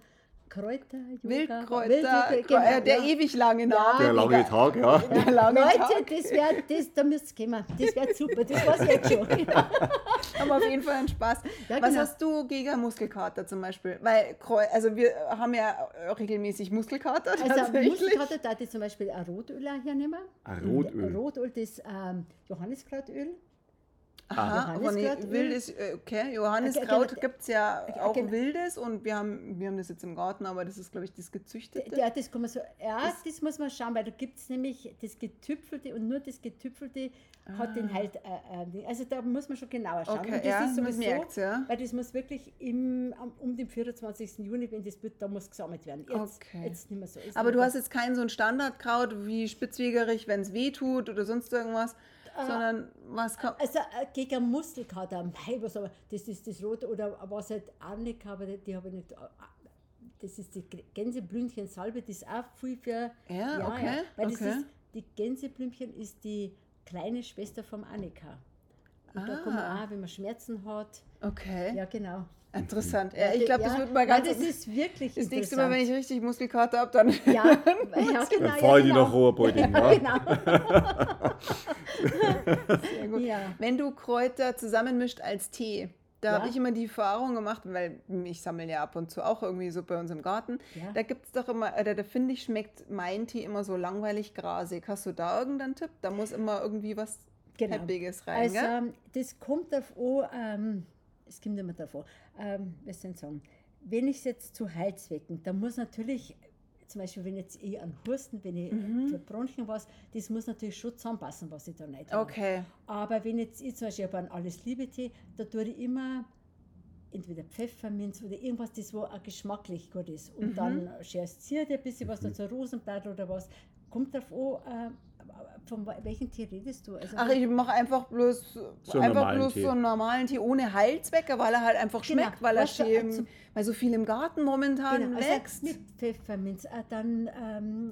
Kräuter, Wildkräuter, genau, äh, der ja. ewig lange Ja. Name. Der lange Tag, ja. Der lange Leute, Tag. das wäre, das, da müsst ihr kommen. Das wäre super, das ich jetzt schon. Aber auf jeden Fall ein Spaß. Ja, Was genau. hast du gegen Muskelkater zum Beispiel? Weil, also wir haben ja regelmäßig Muskelkater Also. Muskelkater da ich zum Beispiel ein Rotöl hernehmen. Ein Rotöl. Rotöl, das ähm, Johanniskrautöl. Aha, Johanniskrautöl. wildes, äh, okay. Johanniskraut Okay, genau. gibt es ja Okay, auch genau. wildes und wir haben, wir haben das jetzt im Garten, aber das ist, glaube ich, das gezüchtete. Ja, das kann man so. Ja, das, muss man schauen, weil da gibt es nämlich das Getüpfelte und nur das Getüpfelte hat den halt. Äh, äh, also da muss man schon genauer schauen. Ah. Okay, und das ja, ist sowieso, merkt's, ja. Weil das muss wirklich im, um den 24. Juni, wenn das wird, da muss gesammelt werden. Jetzt, Okay. jetzt nicht mehr so. Ist Aber du hast jetzt kein so ein Standardkraut wie Spitzwegerich, wenn es weh tut oder sonst irgendwas, sondern was kann. Also äh, gegen Muskelkater, mei, was aber, das ist das Rote oder was halt nicht, aber die, die habe ich nicht. äh, Das ist die Gänseblümchen-Salbe, das ist auch viel für. Ja, okay, weil das okay. ist, die Gänseblümchen ist die kleine Schwester vom Annika. Und da kann man Ah. auch, wenn man Schmerzen hat. Okay, Ja, genau. interessant. Ja, ich glaube, das ja, wird mal weil ganz. Das ist wirklich das nächste Mal, wenn ich richtig Muskelkater habe, dann. Ja, ja, genau. Dann fahr ich die genau. nach Rohrbeutingen, Ja, ja. genau. Sehr gut. Ja. Wenn du Kräuter zusammenmischt als Tee, da Ja. habe ich immer die Erfahrung gemacht, weil ich sammle ja ab und zu auch irgendwie so bei uns im Garten. Ja. Da gibt es doch immer, oder da finde ich, schmeckt mein Tee immer so langweilig grasig. Hast du da irgendeinen Tipp? Da muss immer irgendwie was Genau. Peppiges rein, Also, gell? das kommt an, ähm, es kommt immer an, ähm, was soll ich sagen, wenn ich es jetzt zu Heilzwecken, dann muss natürlich, zum Beispiel, wenn jetzt ich an Husten, wenn ich Mhm. für Bronchien was, das muss natürlich schon zusammenpassen, was ich da nicht habe. Okay. Aber wenn jetzt ich zum Beispiel habe einen Alles-Liebe-Tee, da tue ich immer entweder Pfefferminz oder irgendwas, das wo auch geschmacklich gut ist. Und Mhm. dann scherst du ein bisschen was dazu, Rosenblatt oder was. Kommt darauf an, äh, von welchem Tee redest du? Also, Ach, ich mache einfach bloß, So einen einfach normalen bloß Tee. so einen normalen Tee ohne Heilzwecke, weil er halt einfach Genau. schmeckt, weil er schön, also- weil so viel im Garten momentan Genau, also wächst. mit Pfefferminz, äh, dann ähm,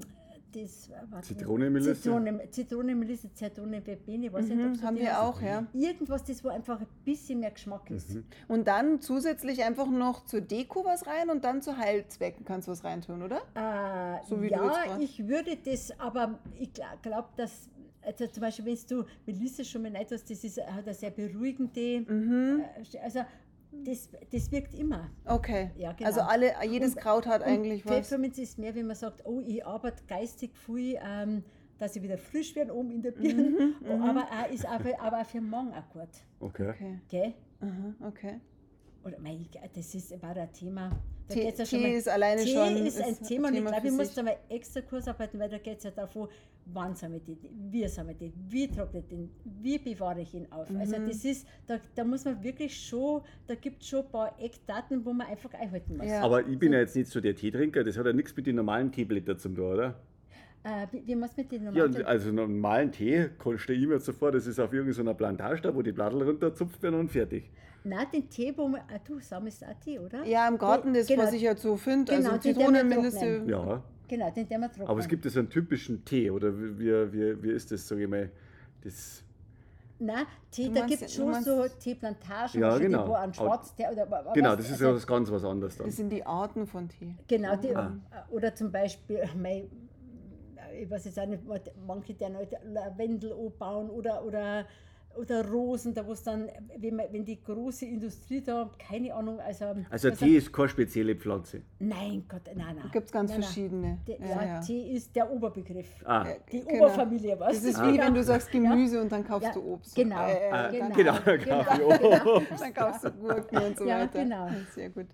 das äh, warte, Zitronenmelisse? Zitrone, Zitronenmelisse, Zitrone, Verbene, weiß ich nicht, ob Mhm, so haben wir heißt. auch, ja. Irgendwas, das wo einfach ein bisschen mehr Geschmack ist. Mhm. Und dann zusätzlich einfach noch zur Deko was rein und dann zu Heilzwecken kannst du was reintun, oder? Äh, So wie du jetzt ja, grad. ich würde das, aber ich glaube, dass, also zum Beispiel, wenn du Melisse schon mal nicht hast, das ist, hat eine sehr beruhigende, Mhm. äh, also das, das wirkt immer. Okay. Ja, genau. Also alle, jedes Und- Kraut hat eigentlich was. Pfefferminz ist mehr, wenn man sagt, oh, ich arbeite geistig viel, ähm, dass ich wieder frisch werde oben in der Birne, Mhm, aber auch, ist auch, für- aber auch für Magen auch gut. Okay. Okay. Gell? Aha, okay. Oder mein, das ist, war ein Thema. Tee, geht's ja schon Tee mal- ist alleine Tee schon ist ein Thema und ich glaube, ich muss da mal extra Kurs arbeiten, weil da geht es ja davon, wann sammle ich den, wie sammle ich den, wie trockne ich den, wie bewahre ich ihn auf. Also Mhm. das ist, da, da muss man wirklich schon, da gibt es schon ein paar Eckdaten, wo man einfach einhalten muss. Ja. Aber ich bin ja jetzt nicht so der Teetrinker, das hat ja nichts mit den normalen Teeblättern zu tun, oder? Äh, wie, wie muss man den Ja, normalen... und also normalen Tee stelle ich mir jetzt so vor, das ist auf irgendeiner Plantage da, wo die Blattel runterzupft werden und fertig. Nein, den Tee, wo man, ah, du sammelst auch Tee, oder? Ja, im Garten, das, Genau. was ich jetzt so finde. Genau, also Zitronenmelisse. trocknen. Ja, Genau, den, den man trocknen. aber es gibt ja so einen typischen Tee, oder wie, wie, wie, ist das, sage ich mal? Das, Nein, Tee, Du da meinst- gibt es schon meinst- so Teeplantagen, Ja, genau. die, wo an Schwarz, der, oder, genau, was- das ist also- ja was ganz was anderes dann. Das sind die Arten von Tee. Genau, die, Ah. oder zum Beispiel, mei, ich weiß jetzt auch nicht, manche, die noch Lavendel anbauen oder, oder, oder Rosen, da wo es dann, wenn, man, wenn die große Industrie da, keine Ahnung, also. Also Tee ist keine spezielle Pflanze. Nein, Gott, nein, nein. Gibt es ganz Nein, nein. verschiedene. Der, ja, ja, ja. Tee ist der Oberbegriff. Ah, Ja, Die genau. Oberfamilie, was? Das ist wie wenn du sagst Gemüse und dann kaufst Ja, du Obst. genau. Äh, Ah, äh, dann, genau, genau, genau. dann kaufst du Gurken und so Ja, weiter. genau. Sehr gut.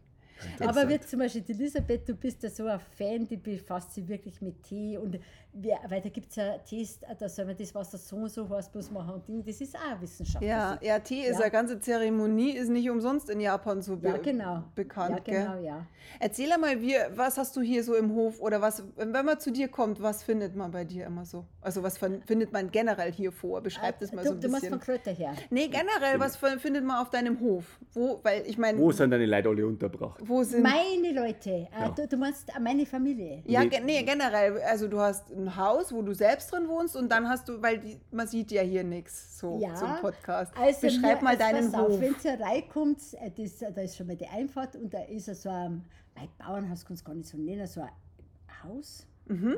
Aber wie zum Beispiel die Elisabeth, du bist ja so ein Fan, die befasst sich wirklich mit Tee und wir, weil da gibt es ja Tests, äh, da soll man das Wasser so und so heißt, muss machen und Ding, das ist auch Wissenschaft. Ja, ja, Tee ist Ja. eine ganze Zeremonie, ist nicht umsonst in Japan so be ja genau. bekannt. Ja, genau, Gell? ja. Erzähl einmal, wie, was hast du hier so im Hof oder was, wenn man zu dir kommt, was findet man bei dir immer so? Also was fin- findet man generell hier vor? Beschreib das mal Äh, du, so ein du bisschen. von Kräuter her. Nee, generell, was fin- findet man auf deinem Hof? Wo, weil ich meine, Wo sind deine Leute alle untergebracht? wo sind Meine Leute, äh, Ja. du, du meinst äh, meine Familie. Ja, Nee. ge nee, generell. Also du hast ein Haus, wo du selbst drin wohnst und dann hast du, weil die, man sieht ja hier nichts so Ja, zum Podcast. Also Beschreib mir- mal deinen pass Hof. Wenn ihr reinkommt, äh, das, da ist schon mal die Einfahrt und da ist so ein, mein Bauernhaus kannst du gar nicht so nennen, so ein Haus.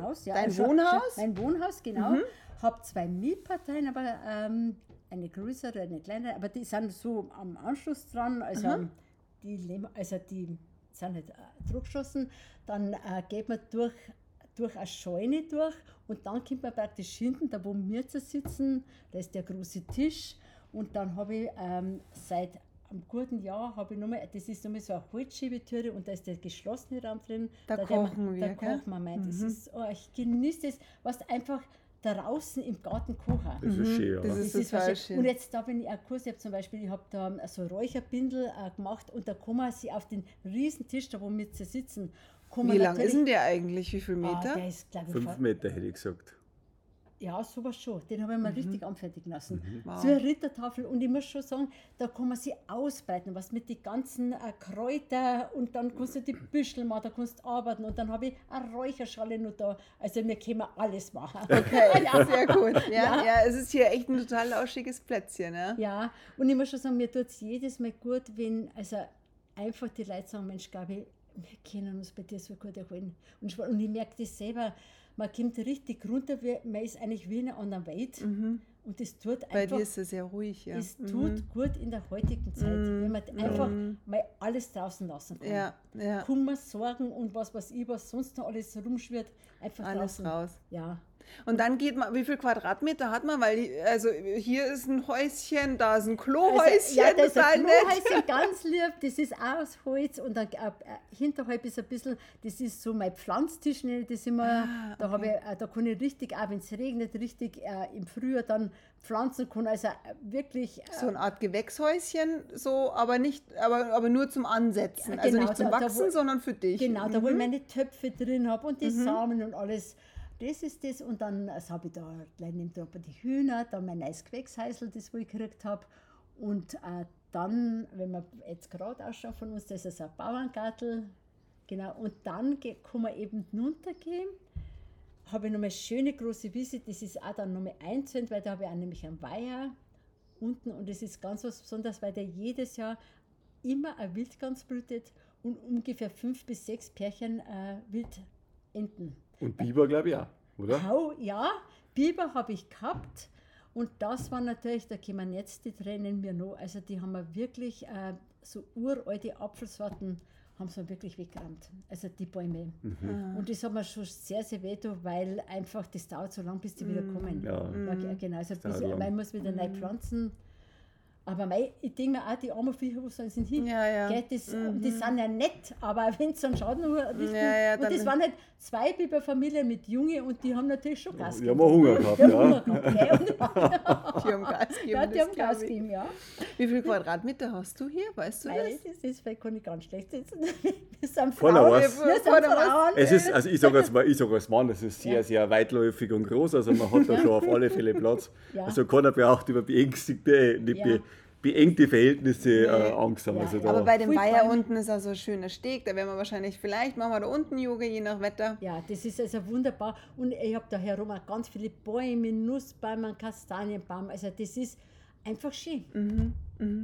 Haus ja, Mhm. Dein also Wohnhaus? Mein Wohnhaus, genau. Mhm. Hab zwei Mietparteien, aber ähm, eine größere, eine kleinere, aber die sind so am Anschluss dran. Also, Mhm. die, also die sind nicht äh, zurückgeschossen. Dann äh, geht man durch, durch eine Scheune durch und dann kommt man praktisch hinten, da wo wir zu sitzen, da ist der große Tisch. Und dann habe ich ähm, seit einem guten Jahr, habe ich nochmal, das ist nochmal so eine Holzschiebetüre und da ist der geschlossene Raum drin. Da der kochen man, wir, Da gell? kochen wir, mein, das Mhm. ist, oh, ich genieße das, was einfach draußen im Garten kochen. Das ist schön, ja. Mhm. das ist- total wahrscheinlich- schön. Und jetzt da bin ich auch Kurs, ich habe zum Beispiel, ich habe da so Räucherbindel äh, gemacht und da kann man sich auf den riesen Tisch, da wo wir zu sitzen, man Wie lang ist denn der eigentlich? Wie viel Ah, Meter? der ist, glaube ich, Fünf Meter hätte ich gesagt. ja, sowas schon. Den habe ich mal richtig anfertigen lassen. Mhm. Wow. So eine Rittertafel. Und ich muss schon sagen, da kann man sie ausbreiten, was mit den ganzen äh, Kräutern und dann kannst du die Büschel machen, da kannst du arbeiten und dann habe ich eine Räucherschale noch da. Also wir können alles machen. Okay, ja. sehr gut. Ja, ja. Ja. es ist hier echt ein total lauschiges Plätzchen. Ne? Ja, und ich muss schon sagen, mir tut es jedes Mal gut, wenn also einfach die Leute sagen, Mensch, Gabi, wir können uns bei dir so gut erholen. Und ich, und ich merke das selber, man kommt richtig runter, man ist eigentlich wie in einer anderen Welt. Und das tut Bei einfach, dir ist es sehr ruhig. Ja. das Mhm. tut gut in der heutigen Zeit, wenn man einfach mal alles draußen lassen kann. Ja, ja. Kummer, Sorgen und was weiß ich, was sonst noch alles rumschwirrt, einfach Alles draußen. raus. Ja. Und dann geht man, wie viel Quadratmeter hat man? Weil, also hier ist ein Häuschen, da ist ein Also, Klohäuschen, ja, das ist ein. Klohäuschen, ganz lieb. Das ist auch aus Holz und dann, äh, hinterhalb ist ein bisschen, das ist so mein Pflanztisch, das immer. Ah, da, habe ich, äh, da kann ich richtig, auch wenn es regnet, richtig äh, im Frühjahr dann pflanzen können. Also äh, wirklich. Äh, So eine Art Gewächshäuschen, so, aber nicht, aber, aber nur zum Ansetzen. Also genau, nicht zum da- da Wachsen, wo- sondern für dich. Genau, da wo ich Mhm. meine Töpfe drin habe und die Samen und alles. Das ist das. Und dann also habe ich da gleich neben der die Hühner, dann mein neues Gewächshäusl, das wo ich gekriegt habe. Und äh, dann, wenn man jetzt gerade ausschaut von uns, das ist ein Bauerngartel. Genau, und dann kann man eben runtergehen. Habe ich noch eine schöne große Wiese, das ist auch dann nochmal einzählt, weil da habe ich auch nämlich einen Weiher unten und das ist ganz was Besonderes, weil der jedes Jahr immer ein Wildgans brütet und ungefähr fünf bis sechs Pärchen äh, Wildenten. Und Biber, glaube ich, auch, oder? Hau, ja, Biber habe ich gehabt und das war natürlich, da kommen jetzt die Tränen mir noch. Also die haben wir wirklich äh, so uralte Apfelsorten haben sie wirklich weggerammt. Also die Bäume. Mhm. Und das hat mir schon sehr, sehr weh, getan, weil einfach das dauert so lang, bis die wieder kommen. Ja. Ja, ge- genau, also bis, man muss wieder neu pflanzen. Aber mei, ich denke mir auch, die armen Viecher, wo sollen sie hin? Ja, ja. Gell, das, Die sind ja nett, aber wenn sie einen Schaden richten. Ja, ja, und dann- das waren halt zwei Biberfamilien mit Junge und die haben natürlich schon Gas Die haben auch Hunger gehabt, Die haben. Hunger gehabt? Und, Die haben Gas gegeben. ja, die haben Gas gegeben, ja. Wie viel Quadratmeter hast du hier? Weißt du Weil das? das ist, weil kann ich ganz schlecht sitzen. Wir sind Frauen. was. Wir sind. Frauen. Es ist, also ich sage als, Mann- ich sag als Mann, es ist sehr, Ja. sehr weitläufig und groß. Also man hat da schon auf alle Fälle Platz. Ja. Also keiner braucht über beängstigte, nicht Ja. Be, beengte Verhältnisse äh, Nee. Angst haben. Ja, Also ja. da, Aber bei dem Weiher unten ist also ein schöner Steg. Da werden wir wahrscheinlich, vielleicht machen wir da unten Yoga, je nach Wetter. Ja, das ist also wunderbar. Und ich habe da herum auch ganz viele Bäume, Nussbäume, Kastanienbaum. Also das ist einfach schön.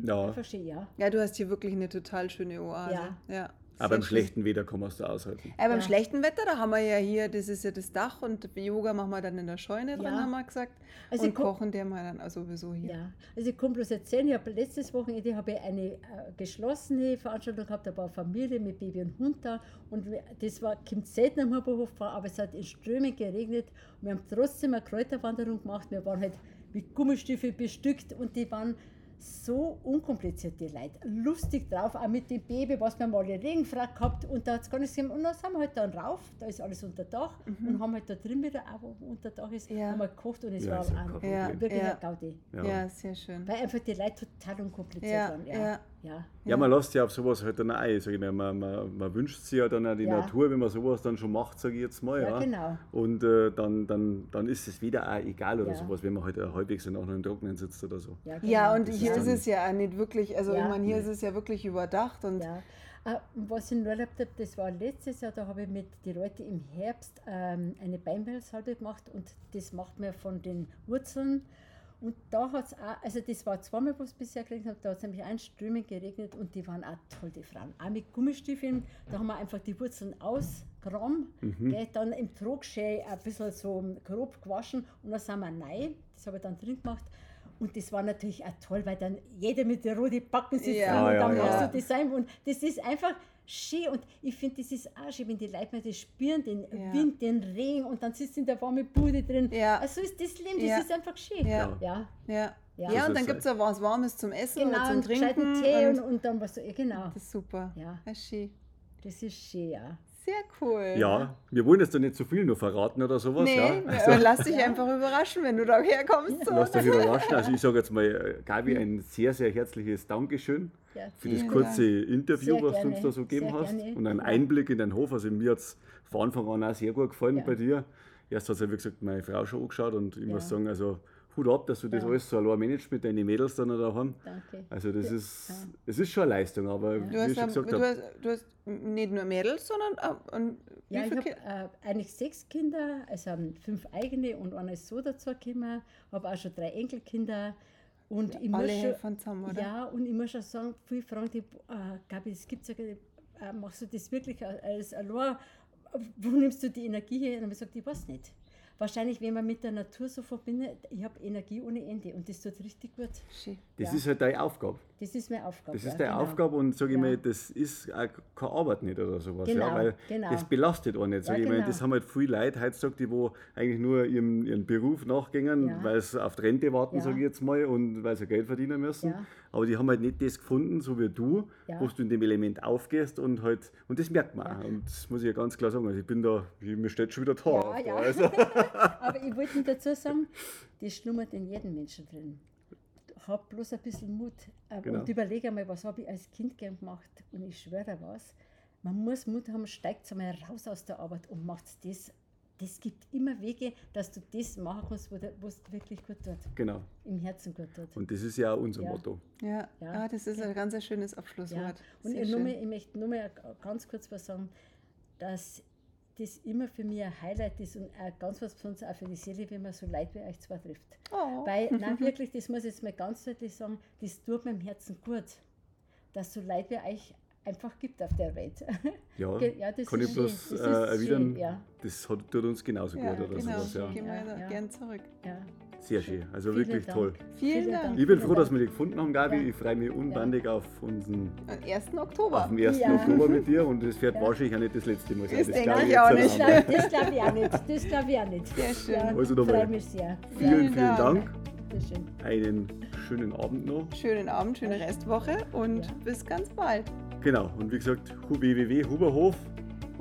ja. Einfach schön, ja. Ja, du hast hier wirklich eine total schöne Oase. Ja. ja. Aber im schlechten Wetter kann man es da aushalten. Aber beim Ja. schlechten Wetter, da haben wir ja hier, das ist ja das Dach und Yoga machen wir dann in der Scheune drin, Ja. haben wir gesagt. Also und kochen der mal dann also sowieso hier. Ja, also ich kann bloß erzählen, ich habe letztes Wochenende habe ich eine äh, geschlossene Veranstaltung gehabt, da war Familie mit Baby und Hund da und das war, kommt selten am Huberhof vor, aber es hat in Strömen geregnet und wir haben trotzdem eine Kräuterwanderung gemacht, wir waren halt mit Gummistiefel bestückt und die waren so unkompliziert, die Leute. Lustig drauf, auch mit dem Baby, was wir mal eine Regenfrau gehabt und da hat es gar nicht gesehen. Und dann sind wir halt dann rauf, da ist alles unter Dach und haben halt da drin wieder, auch wo unter Dach ist, Mhm. Ja. haben wir gekocht und es Ja, war ist ja ein, wirklich ja. ein Gaudi. Ja. Ja, sehr schön. Weil einfach die Leute total unkompliziert Ja, waren. ja. Ja, ja. Ja, man lässt sich auf sowas halt dann ein, sag ich mal. Man, man, man wünscht sich ja dann auch die Ja. Natur, wenn man sowas dann schon macht, sage ich jetzt mal. Ja, Ja, genau. Und äh, dann, dann, dann ist es wieder auch egal oder Ja. sowas, wenn man halt äh, halbwegs dann auch noch im Trockenen sitzt oder so. Ja, Ja, genau. und Das hier ist ist es ja auch nicht wirklich, also Ja. ich meine, hier ist es ja wirklich überdacht und Ja. Äh, Was ich noch erlebt habe, das war letztes Jahr, da habe ich mit den Leuten im Herbst ähm, eine Beinmehlsalbe gemacht und das macht man von den Wurzeln. Und da hat es auch, also das war zweimal, was ich bisher geregnet habe, da hat es nämlich einströmend geregnet und die waren auch toll, die Frauen. Auch mit Gummistiefeln, da haben wir einfach die Wurzeln ausgeräumt, gell, dann im Trog schön ein bisschen so grob gewaschen und dann sind wir rein, das habe ich dann drin gemacht. Und das war natürlich auch toll, weil dann jeder mit den roten Backen sitzt Ja. und Ja, dann ja, machst ja. du das ein. Und das ist einfach schön. Und ich finde, das ist auch schön, wenn die Leute mal das spüren, den Ja. Wind, den Regen und dann sitzt in der warmen Bude drin. Ja. Also ist das Leben, das Ja. ist einfach schön. Ja. ja. ja. Ja. Ja, und dann gibt es auch was Warmes zum Essen Genau, oder zum gescheiten Trinken. Tee und, und und dann was so, ja, genau. das ist super. Ja. Das ist schön. Das ist schön, ja. Sehr cool. Ja, wir wollen jetzt da nicht zu viel noch verraten oder sowas. Nee, ja. Also, lass dich einfach überraschen, wenn du da herkommst. So. Lasst euch überraschen. Also ich sage jetzt mal, äh, Gabi, ein sehr, sehr herzliches Dankeschön ja. für das kurze Interview, Sehr was du gerne, uns da so gegeben sehr hast. gerne. Und einen. Einblick in deinen Hof. Also mir hat es von Anfang an auch sehr gut gefallen Ja. bei dir. Erst hat ja, wie gesagt, meine Frau schon angeschaut und ich Ja. muss sagen, also Hut ab, dass du das Ja. alles so allein managst mit deinen Mädels dann daheim. Danke. Also das Ja. ist, es ist schon eine Leistung, aber Du wie hast, gesagt du, hast, du hast nicht nur Mädels, sondern auch, und Ja, ich habe äh, eigentlich sechs Kinder, also fünf eigene und einer ist so dazu gekommen. habe auch schon drei Enkelkinder. Und ich muss Alle schon, helfen zusammen, oder? Ja, und ich muss schon sagen, viele fragen die, äh, Gabi, das gibt es ja äh, machst du das wirklich als allein? Wo nimmst du die Energie her? Und ich gesagt, ich weiß nicht. Wahrscheinlich, wenn man mit der Natur so verbindet, ich habe Energie ohne Ende und das tut richtig gut. Schön. das ja. ist halt deine Aufgabe. Das ist meine Aufgabe. Das ja, ist deine genau. Aufgabe und sage ich Ja. mal, das ist auch keine Arbeit nicht oder sowas. Genau, ja, weil genau. das belastet auch nicht. Sag Ja, ich mal. genau. Das haben halt viele Leute heutzutage, die wo eigentlich nur ihrem, ihren Beruf nachgehen, Ja. weil sie auf die Rente warten, Ja. sage ich jetzt mal, und weil sie Geld verdienen müssen. Ja. Aber die haben halt nicht das gefunden, so wie du, Ja. wo du in dem Element aufgehst und halt, und das merkt man auch. Und das muss ich ja ganz klar sagen. Also ich bin da, mir steht schon wieder Tor Ja, ja. Also, Aber ich wollte dazu sagen, das schlummert in jedem Menschen drin. Hab bloß ein bisschen Mut äh, Genau. und überlege einmal, was habe ich als Kind gern gemacht. Und ich schwöre was, man muss Mut haben, steigt einmal raus aus der Arbeit und macht das. Das gibt immer Wege, dass du das machen kannst, wo es dir wirklich gut tut, genau. im Herzen gut tut. Und das ist ja auch unser Ja. Motto. Ja, Ja. Ah, das ist ein ganz schönes Ja. Abschlusswort. Und ich, nur ich möchte nur mal ganz kurz was sagen, dass das immer für mich ein Highlight ist und auch ganz was Besonderes auch für die Seele, wenn man so Leute wie euch zwei trifft. Oh. Weil, nein, wirklich, das muss ich jetzt mal ganz deutlich sagen, das tut meinem Herzen gut, dass so Leute wie euch einfach gibt auf der Welt. Ja, ja, das kann ist ich bloß schön. äh, Das ist erwidern, schön, ja. das hat, tut uns genauso ja, gut oder genau. sowas. Ja. Gehen wir Ja, gern zurück. Ja. Sehr schön, also Vielen wirklich Dank. toll. Vielen Dank. Ich bin froh, dass wir dich gefunden haben, Gabi. Ja. Ich freue mich unbandig auf unseren Am 1. Oktober. auf den 1. Ja. Oktober mit dir und es wird Ja. wahrscheinlich auch nicht das letzte Mal sein. Das denke glaub ich auch nicht. Das glaube ich auch nicht. Das glaube ich auch nicht. Sehr schön. Ja, Also nochmal. freue mich sehr. Vielen, Vielen vielen Dank. Schön. Einen schönen Abend noch. Schönen Abend, schöne Restwoche und Ja. bis ganz bald. Genau, und wie gesagt, www.huberhof.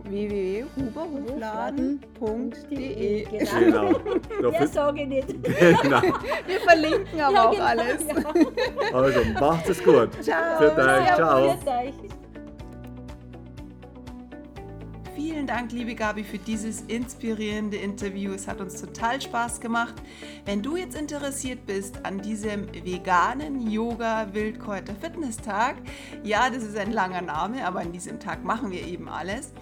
www.huberhofladen.de Genau. Genau. Da findet- sage ich nicht. genau. Wir verlinken aber Ja, auch genau, alles. Ja. Also, macht es gut. Ciao. Für euch. Ciao. grüß euch. Vielen Dank, liebe Gabi, für dieses inspirierende Interview. Es hat uns total Spaß gemacht. Wenn du jetzt interessiert bist an diesem veganen Yoga-Wildkräuter-Fitness-Tag, ja, das ist ein langer Name, aber an diesem Tag machen wir eben alles,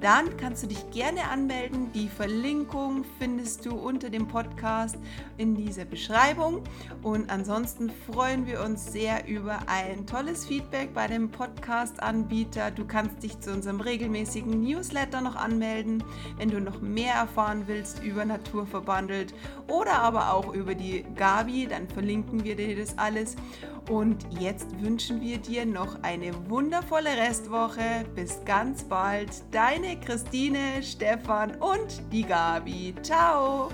dann kannst du dich gerne anmelden. Die Verlinkung findest du unter dem Podcast in dieser Beschreibung. Und ansonsten freuen wir uns sehr über ein tolles Feedback bei dem Podcast-Anbieter. Du kannst dich zu unserem regelmäßigen Newsletter noch anmelden, wenn du noch mehr erfahren willst über Naturverbandelt oder aber auch über die Gabi, dann verlinken wir dir das alles. Und jetzt wünschen wir dir noch eine wundervolle Restwoche. Bis ganz bald. Deine Christine, Stefan und die Gabi. Ciao.